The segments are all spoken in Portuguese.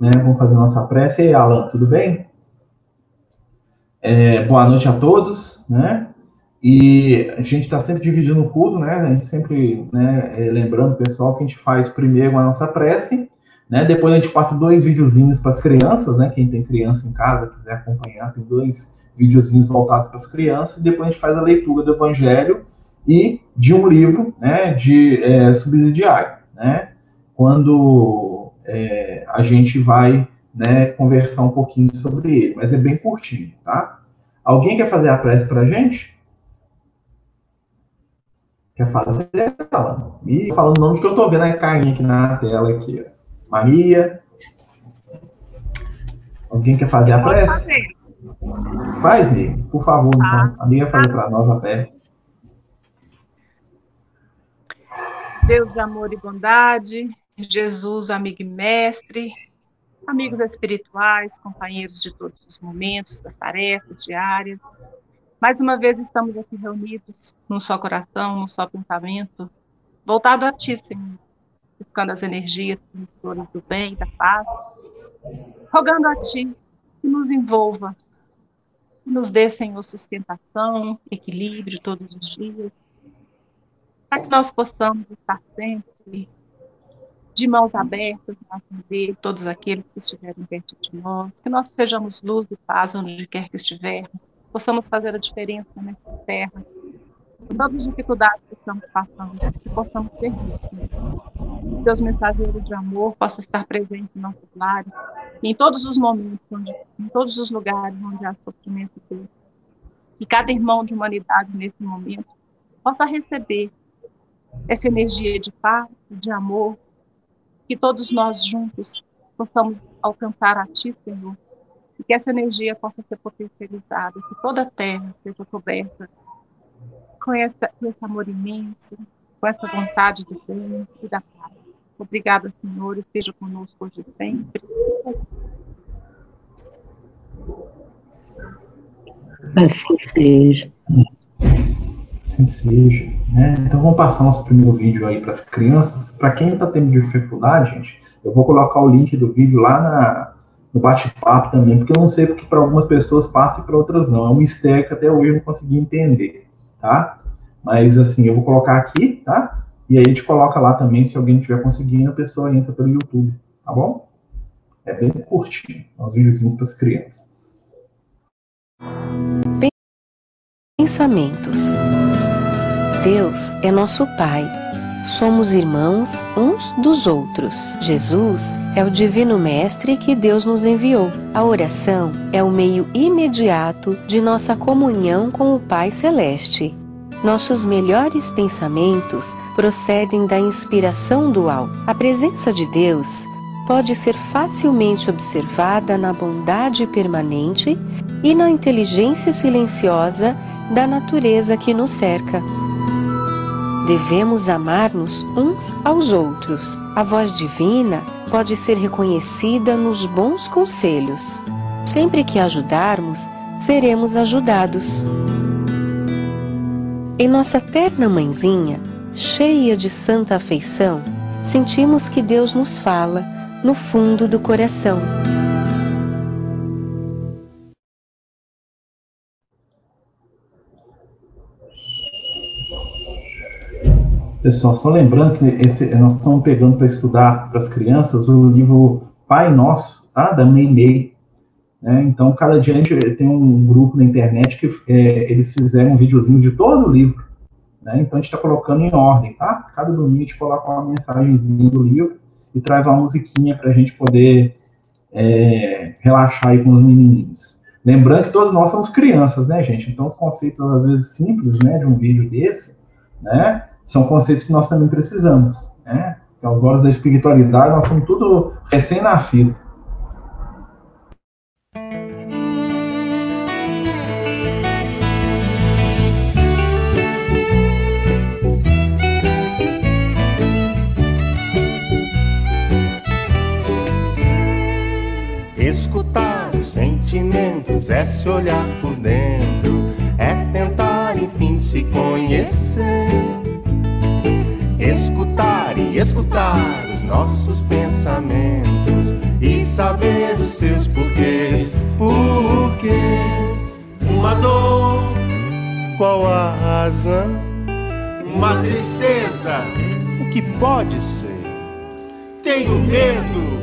né? Vamos fazer nossa prece. E aí, Alan, tudo bem? É, boa noite a todos, né? E a gente está sempre dividindo o culto, né? A gente sempre, né, é, lembrando o pessoal que a gente faz primeiro a nossa prece, né? Depois a gente passa dois videozinhos para as crianças, né? Quem tem criança em casa, quiser acompanhar, tem dois videozinhos voltados para as crianças. E depois a gente faz a leitura do Evangelho e de um livro, né? De é, subsidiário, né? Quando é, a gente vai né, conversar um pouquinho sobre ele, mas é bem curtinho, tá? Alguém quer fazer a prece para a gente? Quer fazer? Fala. E falando o nome que eu estou vendo a carinha aqui na tela aqui. Maria. Alguém quer fazer a prece? Faz, Ney, por favor, tá. então. A Nia fazer para nós a prece. Deus de amor e bondade, Jesus, amigo e mestre, amigos espirituais, companheiros de todos os momentos, das tarefas diárias. Mais uma vez estamos aqui reunidos num só coração, num só pensamento, voltado a Ti, Senhor, buscando as energias promissoras do bem, da paz, rogando a Ti que nos envolva, que nos dê, Senhor, sustentação, equilíbrio todos os dias, para que nós possamos estar sempre de mãos abertas para atender todos aqueles que estiverem perto de nós, que nós sejamos luz e paz onde quer que estivermos, possamos fazer a diferença nessa terra, com todas as dificuldades que estamos passando, que possamos servir. Que Deus mensageiros de amor possam estar presentes em nossos lares, em todos os momentos, onde, em todos os lugares onde há sofrimento Deus. Que cada irmão de humanidade nesse momento possa receber essa energia de paz, de amor, que todos nós juntos possamos alcançar a Ti, Senhor, e que essa energia possa ser potencializada, que toda a terra seja coberta com, essa, com esse amor imenso, com essa vontade do bem e da paz. Obrigada, Senhor, esteja conosco hoje e sempre. Assim seja. Assim seja. Né? Então vamos passar nosso primeiro vídeo aí para as crianças. Para quem está tendo dificuldade, gente, eu vou colocar o link do vídeo lá na, no bate-papo também, porque eu não sei porque para algumas pessoas passa e para outras não. É um mistério que até hoje eu não consegui entender, tá? Mas assim, eu vou colocar aqui, tá? E aí a gente coloca lá também, se alguém estiver conseguindo, a pessoa entra pelo YouTube, tá bom? É bem curtinho, uns videozinhos para as crianças. Pensamentos. Deus é nosso Pai somos irmãos uns dos outros. Jesus é o Divino Mestre que Deus nos enviou. A oração é o meio imediato de nossa comunhão com o Pai Celeste. Nossos melhores pensamentos procedem da inspiração do alto. A presença de Deus pode ser facilmente observada na bondade permanente e na inteligência silenciosa da natureza que nos cerca devemos amar-nos uns aos outros. A voz divina pode ser reconhecida nos bons conselhos. Sempre que ajudarmos, seremos ajudados. Em nossa terna mãezinha, cheia de santa afeição, sentimos que Deus nos fala no fundo do coração. Pessoal, só lembrando que esse, nós estamos pegando para estudar para as crianças o livro Pai Nosso, tá? Da Meimei. Né? Então, cada dia a gente tem um grupo na internet que é, eles fizeram um videozinho de todo o livro. Né? Então, a gente está colocando em ordem, tá? Cada domingo a gente coloca uma mensagenzinha do livro e traz uma musiquinha para a gente poder é, relaxar aí com os menininhos. Lembrando que todos nós somos crianças, né, gente? Então, os conceitos, às vezes, simples, né, de um vídeo desse, né, são conceitos que nós também precisamos. Né? Aos olhos da espiritualidade, nós somos tudo recém-nascido. Escutar os sentimentos é se olhar por dentro, é tentar enfim se conhecer escutar e escutar os nossos pensamentos e saber os seus porquês, porquês. Uma dor, qual a razão? Uma tristeza, o que pode ser? Tenho medo,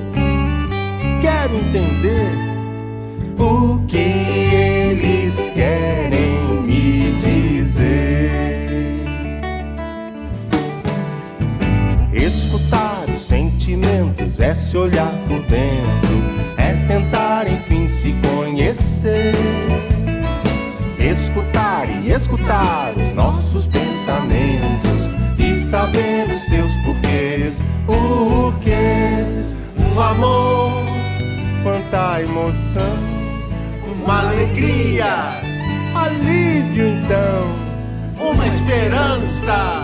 quero entender o que eles querem é se olhar por dentro, é tentar enfim se conhecer. Escutar e escutar os nossos pensamentos e saber os seus porquês, porquês. Um amor, quanta emoção, uma alegria, alívio então, uma esperança,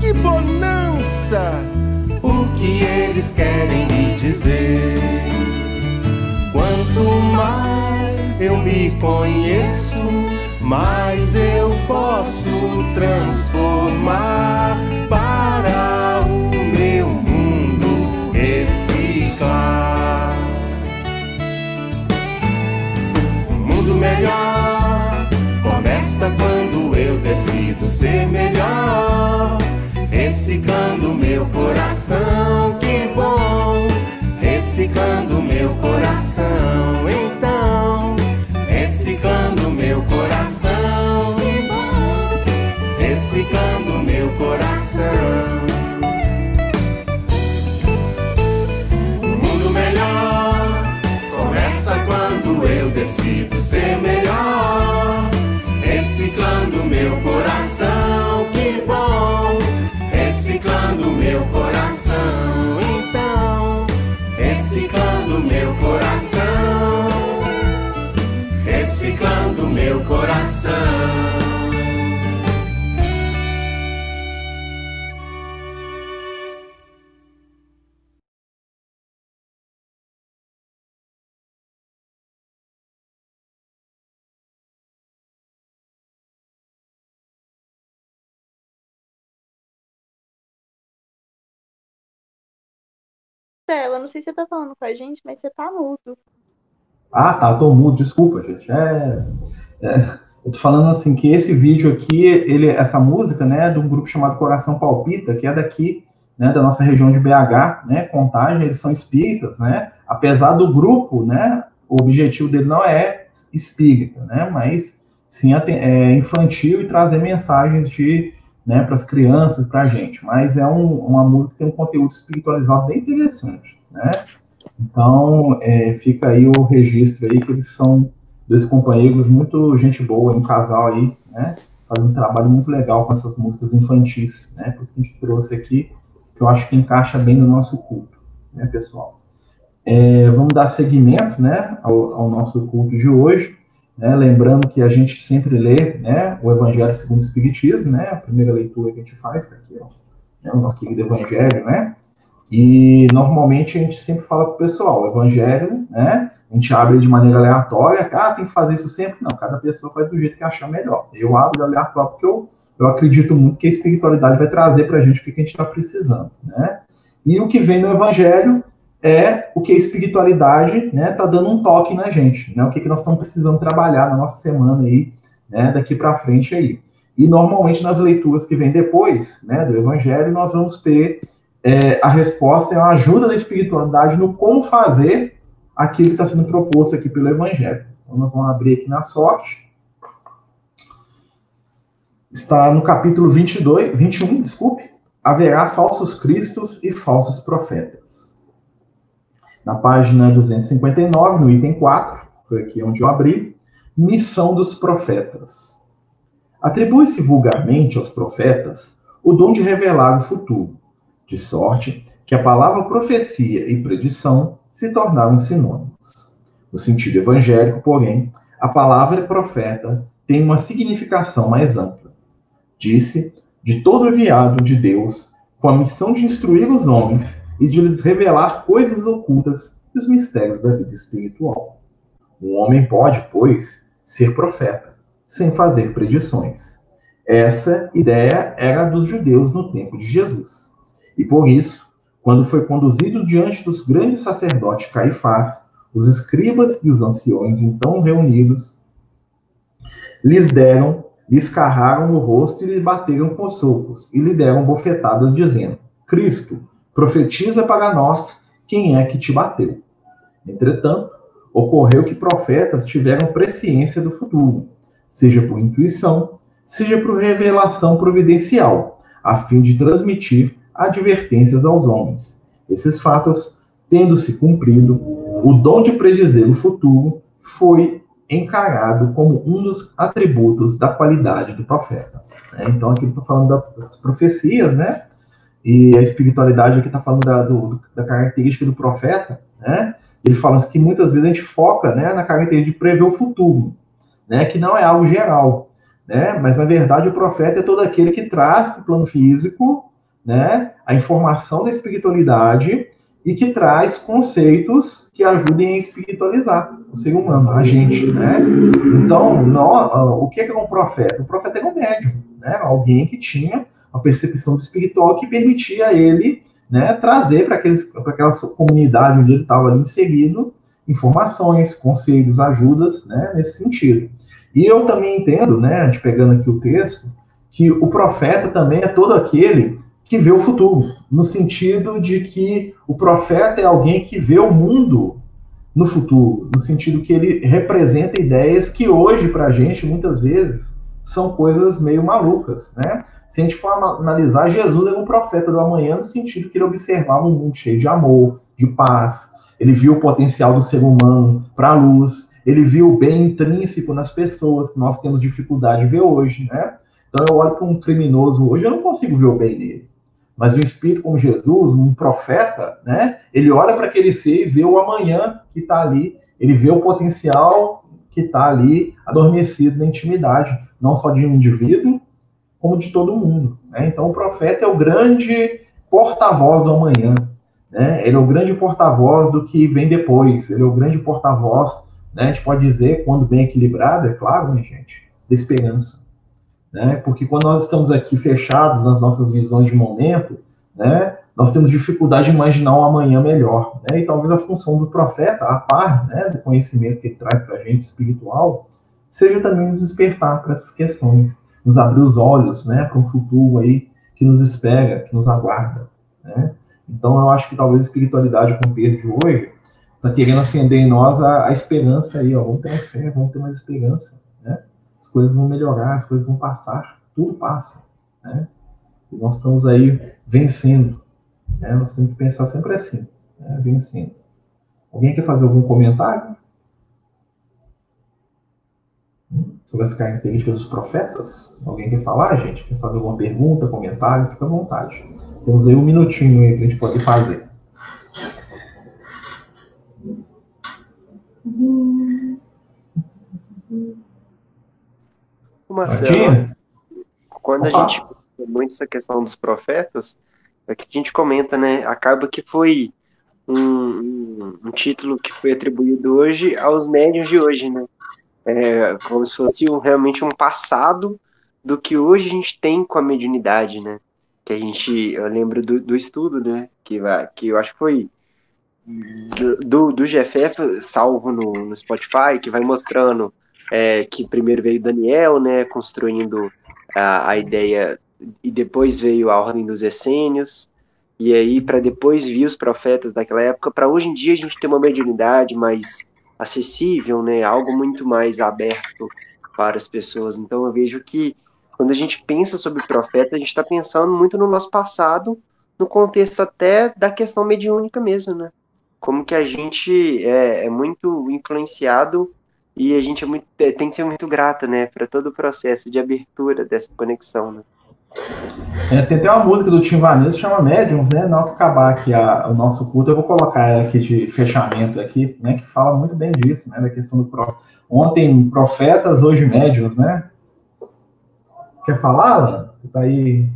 que bonança. Que eles querem me dizer? Quanto mais eu me conheço, mais eu posso transformar para ser melhor, reciclando meu coração. Que bom, reciclando meu coração. Então, reciclando meu coração, reciclando meu coração. Stella, não sei se você tá falando com a gente, mas você tá mudo. Ah, tá, tô mudo, desculpa, gente. É, é, eu tô falando assim que esse vídeo aqui, ele, essa música, né, é de um grupo chamado Coração Palpita, que é daqui, né, da nossa região de BH, né, Contagem, eles são espíritas, né, apesar do grupo, né, o objetivo dele não é espírita, né, mas sim é infantil e trazer mensagens de, né, para as crianças, para a gente, mas é um, uma música que tem um conteúdo espiritualizado bem interessante, né, então, é, fica aí o registro aí que eles são dois companheiros muito gente boa, um casal aí, né? Fazendo um trabalho muito legal com essas músicas infantis, né? Por isso que a gente trouxe aqui, que eu acho que encaixa bem no nosso culto, né, pessoal? É, vamos dar seguimento, né, ao, ao, nosso culto de hoje, né? Lembrando que a gente sempre lê, né, o Evangelho segundo o Espiritismo, né? A primeira leitura que a gente faz, tá aqui, ó, né, o nosso querido Evangelho, né? E normalmente a gente sempre fala para o pessoal, o evangelho, né? A gente abre de maneira aleatória, ah, tem que fazer isso sempre. Não, cada pessoa faz do jeito que achar melhor. Eu abro aleatório porque eu, eu acredito muito que a espiritualidade vai trazer para a gente o que a gente está precisando, né? E o que vem no evangelho é o que a espiritualidade, né, tá dando um toque na gente, né? O que, que nós estamos precisando trabalhar na nossa semana aí, né, daqui para frente aí. E normalmente nas leituras que vem depois, né, do evangelho, nós vamos ter é, a resposta é a ajuda da espiritualidade no como fazer aquilo que está sendo proposto aqui pelo Evangelho. Então, nós vamos abrir aqui na sorte. Está no capítulo 22, 21, desculpe. Haverá falsos cristos e falsos profetas. Na página 259, no item 4, foi aqui onde eu abri, missão dos profetas. Atribui-se vulgarmente aos profetas o dom de revelar o futuro de sorte que a palavra profecia e predição se tornaram sinônimos. No sentido evangélico, porém, a palavra profeta tem uma significação mais ampla. Disse, de todo enviado de Deus, com a missão de instruir os homens e de lhes revelar coisas ocultas e os mistérios da vida espiritual. Um homem pode, pois, ser profeta, sem fazer predições. Essa ideia era dos judeus no tempo de Jesus. E por isso, quando foi conduzido diante dos grandes sacerdotes Caifás, Os escribas e os anciões, então reunidos, lhes deram, lhes carraram no rosto e lhe bateram com socos, e lhe deram bofetadas, dizendo: Cristo, profetiza para nós quem é que te bateu. Entretanto, ocorreu que profetas tiveram presciência do futuro, seja por intuição, seja por revelação providencial, a fim de transmitir advertências aos homens. Esses fatos, tendo-se cumprido, o dom de predizer o futuro foi encarado como um dos atributos da qualidade do profeta. Né? Então, aqui está falando das profecias, né? E a espiritualidade aqui está falando da, do, da característica do profeta, né? Ele fala assim que muitas vezes a gente foca né, na característica de prever o futuro, né? Que não é algo geral, né? Mas, na verdade, o profeta é todo aquele que traz para o plano físico né, a informação da espiritualidade e que traz conceitos que ajudem a espiritualizar o ser humano, a gente, né? Então, nós, o que é um profeta? O profeta é um médium, né? Alguém que tinha uma percepção espiritual que permitia ele, né, trazer para aquela comunidade onde ele estava inserido informações, conselhos, ajudas, né, nesse sentido. E eu também entendo, né, a gente pegando aqui o texto, que o profeta também é todo aquele que vê o futuro, no sentido de que o profeta é alguém que vê o mundo no futuro, no sentido que ele representa ideias que hoje, para a gente, muitas vezes, são coisas meio malucas, né? Se a gente for analisar, Jesus era um profeta do amanhã, no sentido que ele observava um mundo cheio de amor, de paz, ele viu o potencial do ser humano para a luz, ele viu o bem intrínseco nas pessoas, que nós temos dificuldade de ver hoje, né? Então eu olho para um criminoso hoje, eu não consigo ver o bem nele. Mas um espírito como Jesus, um profeta, né? Ele olha para aquele ser e vê o amanhã que está ali, ele vê o potencial que está ali adormecido na intimidade, não só de um indivíduo, como de todo mundo. Né? Então o profeta é o grande porta-voz do amanhã. Né? Ele é o grande porta-voz do que vem depois. Ele é o grande porta-voz, né? a gente pode dizer, quando bem equilibrado, é claro, né, gente, da esperança né? Porque quando nós estamos aqui fechados nas nossas visões de momento, né? Nós temos dificuldade de imaginar um amanhã melhor, né? E talvez a função do profeta, a par, né, do conhecimento que ele traz para a gente espiritual, seja também nos despertar para essas questões, nos abrir os olhos, né, para um futuro aí que nos espera, que nos aguarda, né? Então eu acho que talvez a espiritualidade com o texto de hoje está querendo acender em nós a, a esperança aí, ó, vamos ter mais fé, vamos ter mais esperança, né? as coisas vão melhorar, as coisas vão passar, tudo passa, né? E nós estamos aí vencendo, né? Nós temos que pensar sempre assim, né? vencendo. Alguém quer fazer algum comentário? Sobre as características dos profetas? Alguém quer falar, gente? Quer fazer alguma pergunta, comentário? Fica à vontade. Temos aí um minutinho aí que a gente pode fazer. Marcelo, quando Opa. a gente muito essa questão dos profetas, é que a gente comenta, né? Acaba que foi um, um, um título que foi atribuído hoje aos médios de hoje, né? É, como se fosse um, realmente um passado do que hoje a gente tem com a mediunidade, né? Que a gente, eu lembro do, do estudo, né? Que, que eu acho que foi do, do GFF, salvo no, no Spotify, que vai mostrando é, que primeiro veio Daniel, né, construindo a, a ideia, e depois veio a Ordem dos Essênios, e aí para depois vir os profetas daquela época, para hoje em dia a gente ter uma mediunidade mais acessível, né, algo muito mais aberto para as pessoas. Então eu vejo que quando a gente pensa sobre profeta, a gente está pensando muito no nosso passado, no contexto até da questão mediúnica mesmo, né? Como que a gente é, é muito influenciado e a gente é muito, é, tem que ser muito grato, né, para todo o processo de abertura dessa conexão, né? É, tem até uma música do Tim Vanessa que chama Mediums, né? Na hora que acabar aqui a, o nosso culto, eu vou colocar ela aqui de fechamento aqui, né? Que fala muito bem disso, né? Da questão do pro... ontem profetas, hoje médiums, né? Quer falar, Alan? Você tá aí.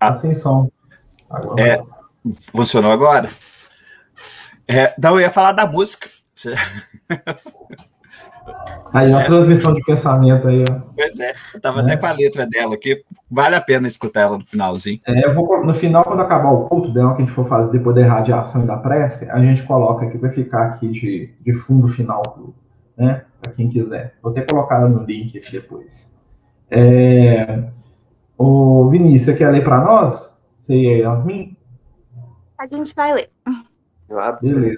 Ah, sem som. Agora. É, funcionou agora? É, não, eu ia falar da música. Aí, uma é. transmissão de pensamento aí, ó. Pois é, eu tava é. até com a letra dela aqui. Vale a pena escutar ela no finalzinho. É, eu vou, no final, quando acabar o culto dela, que a gente for fazer depois da radiação e da prece, a gente coloca aqui, vai ficar aqui de, de fundo final, né? Para quem quiser. Vou até colocar no link aqui depois. É, o Vinícius, você quer ler para nós? Você e Yasmin? A gente vai ler. Beleza.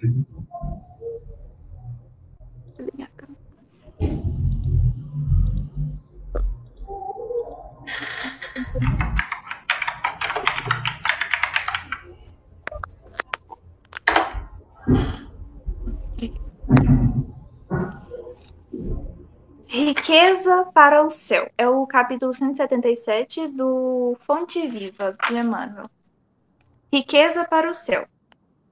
Riqueza para o céu. É o capítulo 177 do Fonte Viva de Emmanuel. Riqueza para o céu.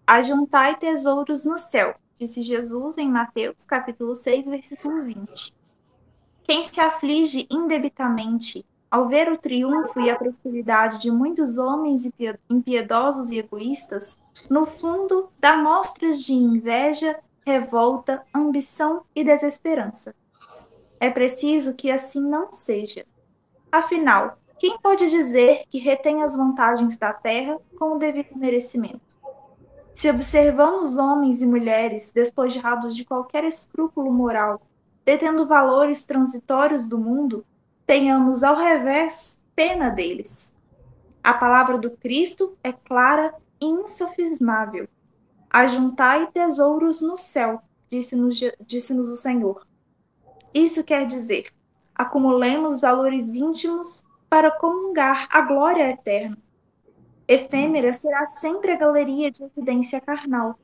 Ajuntai tesouros no céu, disse Jesus em Mateus, capítulo 6, versículo 20. Quem se aflige indebitamente ao ver o triunfo e a prosperidade de muitos homens impiedosos e egoístas, no fundo dá mostras de inveja, revolta, ambição e desesperança. É preciso que assim não seja. Afinal, quem pode dizer que retém as vantagens da terra com o devido merecimento? Se observamos homens e mulheres despojados de qualquer escrúpulo moral, detendo valores transitórios do mundo, tenhamos ao revés pena deles. A palavra do Cristo é clara e insofismável. Ajuntai tesouros no céu, disse-nos disse o Senhor. Isso quer dizer, acumulemos valores íntimos para comungar a glória eterna. Efêmera será sempre a galeria de evidência carnal.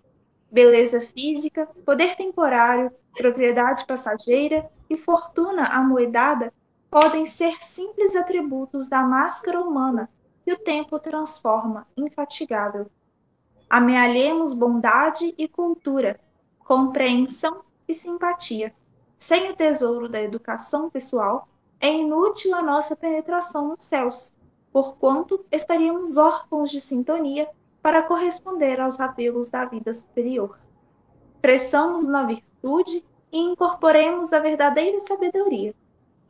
Beleza física, poder temporário, propriedade passageira e fortuna amoedada podem ser simples atributos da máscara humana que o tempo transforma infatigável. Amealhemos bondade e cultura, compreensão e simpatia. Sem o tesouro da educação pessoal, é inútil a nossa penetração nos céus, porquanto estaríamos órfãos de sintonia para corresponder aos apelos da vida superior. Cresçamos na virtude e incorporemos a verdadeira sabedoria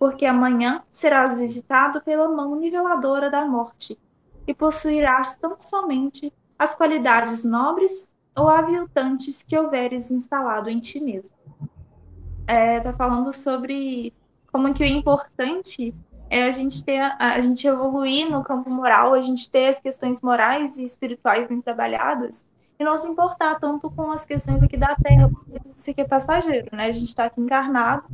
porque amanhã serás visitado pela mão niveladora da morte, e possuirás tão somente as qualidades nobres ou aviltantes que houveres instalado em ti mesmo. É, tá falando sobre como que o importante é a gente ter a, gente evoluir no campo moral, a gente ter as questões morais e espirituais bem trabalhadas e não se importar tanto com as questões aqui da Terra, porque isso aqui é passageiro, né? A gente está aqui encarnado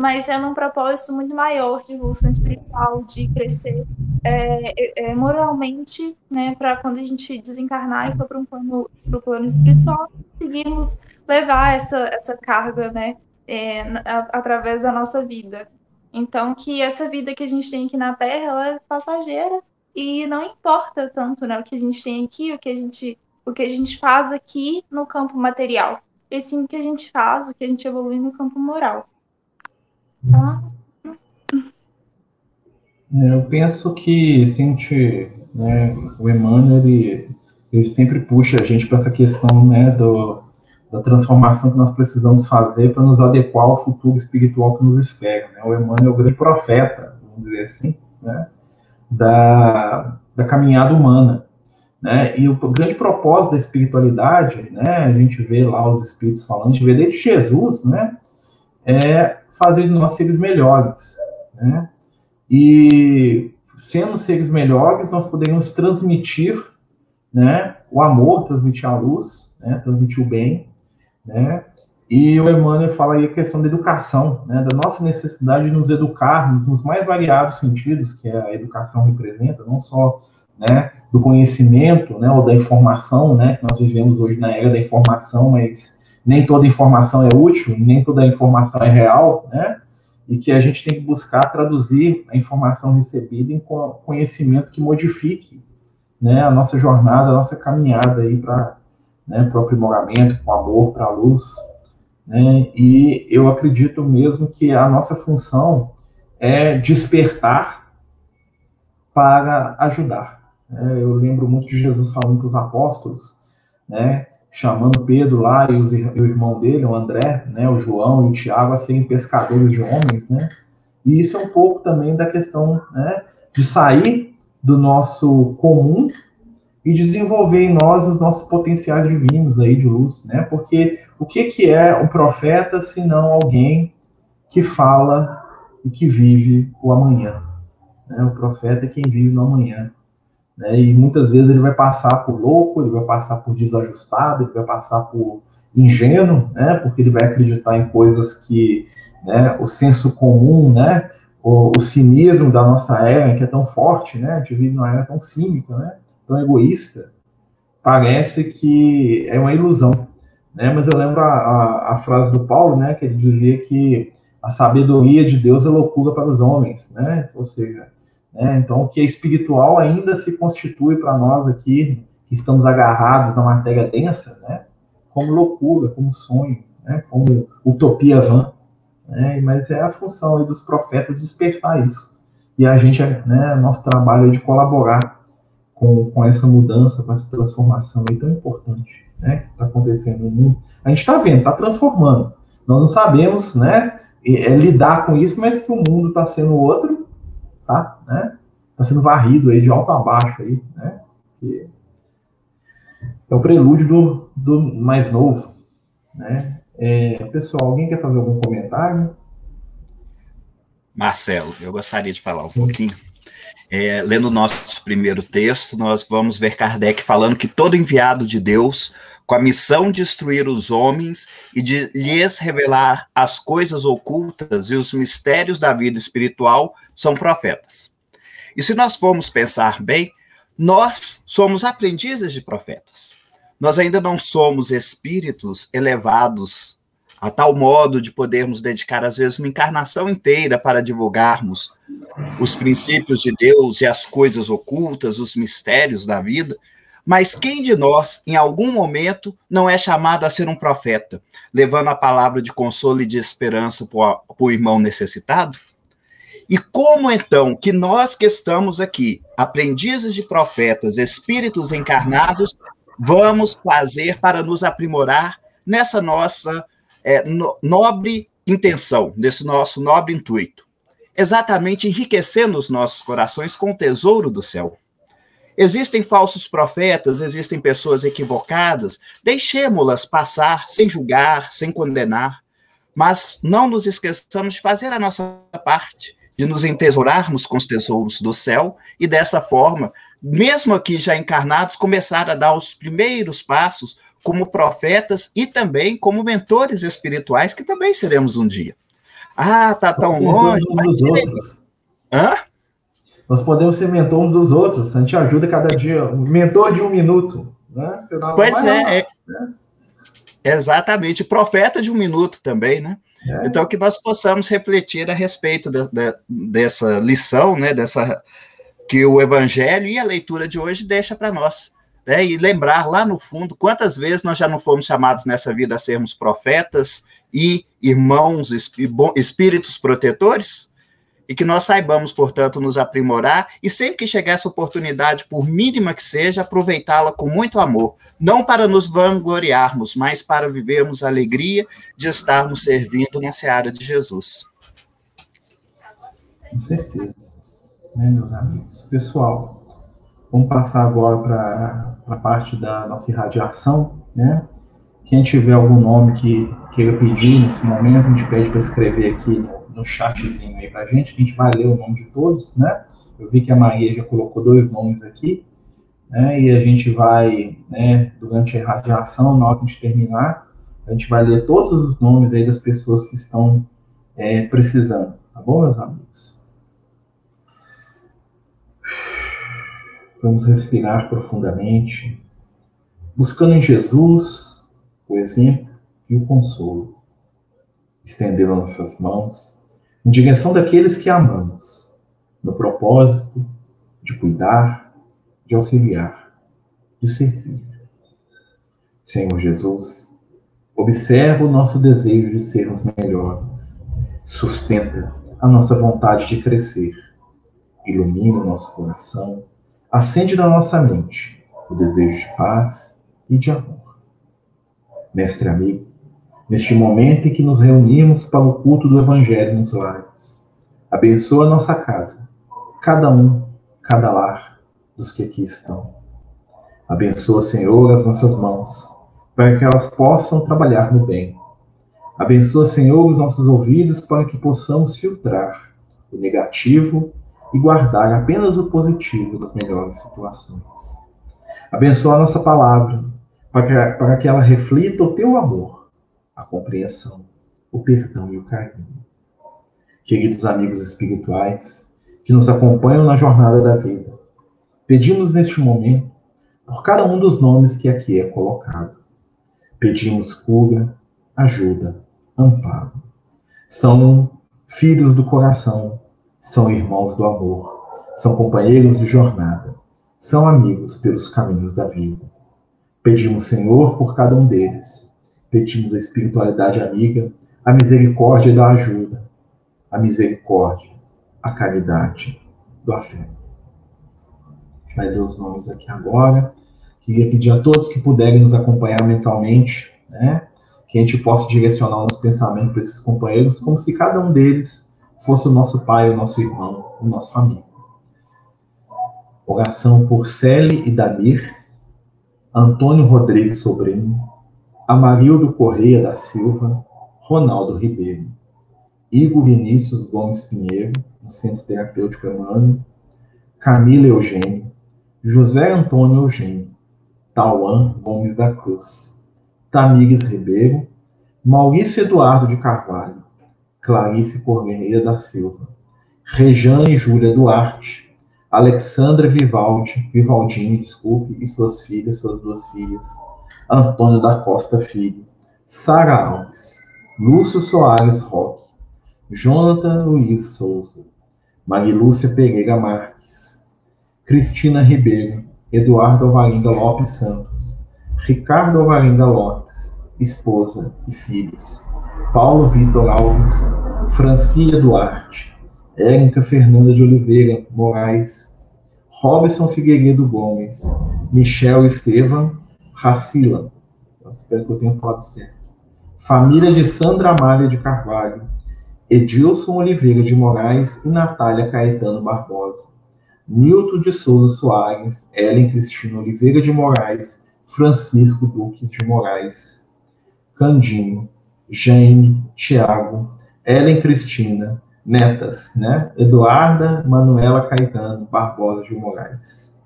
mas é num propósito muito maior de evolução espiritual, de crescer é, é, é moralmente, né, para quando a gente desencarnar e for para um plano, pro plano espiritual, conseguirmos levar essa, essa carga, né, é, a, através da nossa vida. Então, que essa vida que a gente tem aqui na Terra, ela é passageira e não importa tanto, né, o que a gente tem aqui, o que a gente, o que a gente faz aqui no campo material, e sim o que a gente faz, o que a gente evolui no campo moral. É, eu penso que assim, gente, né, o Emmanuel ele, ele sempre puxa a gente para essa questão né, do, da transformação que nós precisamos fazer para nos adequar ao futuro espiritual que nos espera. Né? O Emmanuel é o grande profeta, vamos dizer assim, né, da, da caminhada humana. Né? E o grande propósito da espiritualidade, né, a gente vê lá os espíritos falando, a gente vê desde Jesus, né, é fazer de nós seres melhores, né? E sendo seres melhores, nós podemos transmitir, né, o amor, transmitir a luz, né, transmitir o bem, né? E o Emmanuel fala aí a questão da educação, né, da nossa necessidade de nos educarmos nos mais variados sentidos que a educação representa, não só, né, do conhecimento, né, ou da informação, né, que nós vivemos hoje na era da informação, mas nem toda informação é útil, nem toda informação é real, né? E que a gente tem que buscar traduzir a informação recebida em conhecimento que modifique, né, a nossa jornada, a nossa caminhada aí para né, o aprimoramento, com amor, para a luz. Né? E eu acredito mesmo que a nossa função é despertar para ajudar. Né? Eu lembro muito de Jesus falando com os apóstolos, né? chamando Pedro lá e, os, e, o irmão dele, o André, né, o João e o Tiago, a serem pescadores de homens, né? E isso é um pouco também da questão né, de sair do nosso comum e desenvolver em nós os nossos potenciais divinos aí de luz, né? Porque o que, que é um profeta se não alguém que fala e que vive o amanhã? Né? O profeta é quem vive no amanhã. Né? E muitas vezes ele vai passar por louco, ele vai passar por desajustado, ele vai passar por ingênuo, né? Porque ele vai acreditar em coisas que né, o senso comum, né? O, o cinismo da nossa era, que é tão forte, né? A gente vive numa era tão cínica, né? Tão egoísta. Parece que é uma ilusão, né? Mas eu lembro a, a, a frase do Paulo, né? Que ele dizia que a sabedoria de Deus é loucura para os homens, né? Ou seja, né? Então, o que é espiritual ainda se constitui para nós aqui, que estamos agarrados na matéria densa, né? como loucura, como sonho, né? como utopia vã. Né? Mas é a função dos profetas despertar isso. E a gente, né, nosso trabalho é de colaborar com, com essa mudança, com essa transformação aí tão importante né, que está acontecendo no mundo. A gente está vendo, está transformando. Nós não sabemos né, é, lidar com isso, mas que o mundo está sendo outro tá? Né? Tá sendo varrido aí de alto a baixo aí, né? Que é o prelúdio do, do mais novo, né? É, pessoal, alguém quer fazer algum comentário? Marcelo, eu gostaria de falar um pouquinho. É, lendo o nosso primeiro texto, nós vamos ver Kardec falando que todo enviado de Deus, com a missão de instruir os homens e de lhes revelar as coisas ocultas e os mistérios da vida espiritual, são profetas. E se nós formos pensar bem, nós somos aprendizes de profetas. Nós ainda não somos espíritos elevados a tal modo de podermos dedicar, às vezes, uma encarnação inteira para divulgarmos os princípios de Deus e as coisas ocultas, os mistérios da vida. Mas quem de nós, em algum momento, não é chamado a ser um profeta, levando a palavra de consolo e de esperança para o irmão necessitado? E como então que nós que estamos aqui, aprendizes de profetas, espíritos encarnados, vamos fazer para nos aprimorar nessa nossa é, no, nobre intenção, nesse nosso nobre intuito? Exatamente enriquecendo os nossos corações com o tesouro do céu. Existem falsos profetas, existem pessoas equivocadas, deixemos-las passar sem julgar, sem condenar, mas não nos esqueçamos de fazer a nossa parte, de nos entesourarmos com os tesouros do céu e dessa forma, mesmo aqui já encarnados, começar a dar os primeiros passos como profetas e também como mentores espirituais, que também seremos um dia. Ah, tá tão longe. Hã? Nós podemos ser mentor uns dos outros, a gente ajuda cada dia. Mentor de um minuto. Né? Pois é, é. Né? Exatamente. Profeta de um minuto também, né? É. Então, que nós possamos refletir a respeito de, de, dessa lição, né, dessa que o Evangelho e a leitura de hoje deixa para nós. Né, e lembrar lá no fundo quantas vezes nós já não fomos chamados nessa vida a sermos profetas e irmãos, espíritos protetores, e que nós saibamos, portanto, nos aprimorar e sempre que chegar essa oportunidade, por mínima que seja, aproveitá-la com muito amor, não para nos vangloriarmos, mas para vivermos a alegria de estarmos servindo na seara de Jesus. Com certeza, né, meus amigos. Pessoal, vamos passar agora para a parte da nossa irradiação, né? Quem tiver algum nome que queira pedir nesse momento, a gente pede para escrever aqui no no chatzinho aí para a gente, a gente vai ler o nome de todos, né? Eu vi que a Maria já colocou dois nomes aqui, né? E a gente vai, né, durante a radiação, na hora que a gente terminar, a gente vai ler todos os nomes aí das pessoas que estão é, precisando, tá bom, meus amigos? Vamos respirar profundamente, buscando em Jesus o exemplo e o consolo, estendendo nossas mãos em direção daqueles que amamos, no propósito de cuidar, de auxiliar, de servir. Senhor Jesus, observa o nosso desejo de sermos melhores, sustenta a nossa vontade de crescer, ilumina o nosso coração, acende na nossa mente o desejo de paz e de amor. Mestre amigo, neste momento em que nos reunimos para o culto do Evangelho nos lares, abençoa nossa casa, cada um, cada lar dos que aqui estão. Abençoa, Senhor, as nossas mãos, para que elas possam trabalhar no bem. Abençoa, Senhor, os nossos ouvidos para que possamos filtrar o negativo e guardar apenas o positivo das melhores situações. Abençoa a nossa palavra, para que, para que ela reflita o teu amor, a compreensão, o perdão e o carinho. Queridos amigos espirituais que nos acompanham na jornada da vida, pedimos neste momento por cada um dos nomes que aqui é colocado. Pedimos cura, ajuda, amparo. São filhos do coração, são irmãos do amor, são companheiros de jornada, são amigos pelos caminhos da vida. Pedimos, Senhor, por cada um deles. Pedimos a espiritualidade amiga, a misericórdia da ajuda, a misericórdia, a caridade do afeto. Vai ler os nomes aqui agora. Queria pedir a todos que puderem nos acompanhar mentalmente, né, que a gente possa direcionar o nosso pensamento para esses companheiros, como se cada um deles fosse o nosso pai, o nosso irmão, o nosso amigo. Oração por Cele e Damir, Antônio Rodrigues Sobrinho, Amarildo Correia da Silva, Ronaldo Ribeiro, Igor Vinícius Gomes Pinheiro, no Centro Terapêutico Emmanuel, Camila Eugênio, José Antônio Eugênio, Tauan Gomes da Cruz, Tamires Ribeiro, Maurício Eduardo de Carvalho, Clarice Correia da Silva, Rejane Júlia Duarte, Alexandra Vivaldi, Vivaldini, desculpe, e suas filhas, suas duas filhas, Antônio da Costa Filho, Sara Alves, Lúcio Soares Roque, Jonathan Luiz Souza, Marilúcia Pereira Marques, Cristina Ribeiro, Eduardo Alvarenga Lopes Santos, Ricardo Alvarenga Lopes, esposa e filhos, Paulo Vitor Alves, Francia Duarte, Érica Fernanda de Oliveira Moraes, Robson Figueiredo Gomes, Michel Estevam, Racila, espero que eu tenha falado certo, família de Sandra Amália de Carvalho, Edilson Oliveira de Moraes e Natália Caetano Barbosa, Nilton de Souza Soares, Ellen Cristina Oliveira de Moraes, Francisco Duques de Moraes, Candinho, Jane, Tiago, Ellen Cristina, netas, né? Eduarda Manuela Caetano Barbosa de Moraes.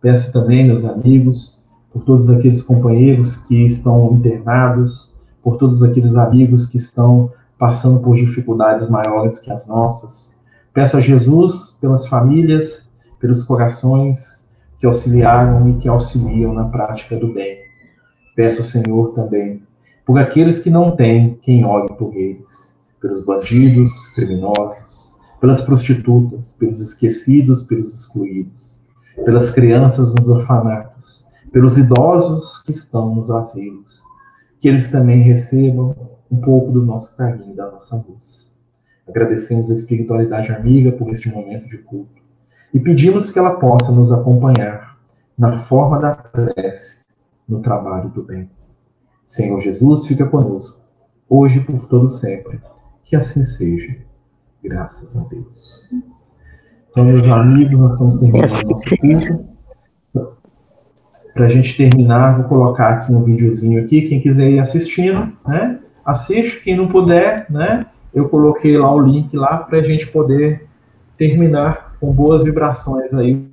Peço também, meus amigos, por todos aqueles companheiros que estão internados, por todos aqueles amigos que estão passando por dificuldades maiores que as nossas. Peço a Jesus pelas famílias, pelos corações que auxiliaram e que auxiliam na prática do bem. Peço, Senhor, também por aqueles que não têm quem ore por eles pelos bandidos, criminosos, pelas prostitutas, pelos esquecidos, pelos excluídos, pelas crianças nos orfanatos, pelos idosos que estão nos asilos, que eles também recebam um pouco do nosso carinho, da nossa luz. Agradecemos a espiritualidade amiga por este momento de culto e pedimos que ela possa nos acompanhar na forma da prece, no trabalho do bem. Senhor Jesus, fica conosco, hoje e por todo sempre que assim seja. Graças a Deus. Então, meus amigos, nós estamos terminando o nosso culto. Para a gente terminar, vou colocar aqui um videozinho aqui. Quem quiser ir assistindo, né? Assiste. Quem não puder, né? Eu coloquei lá o link lá para a gente poder terminar com boas vibrações aí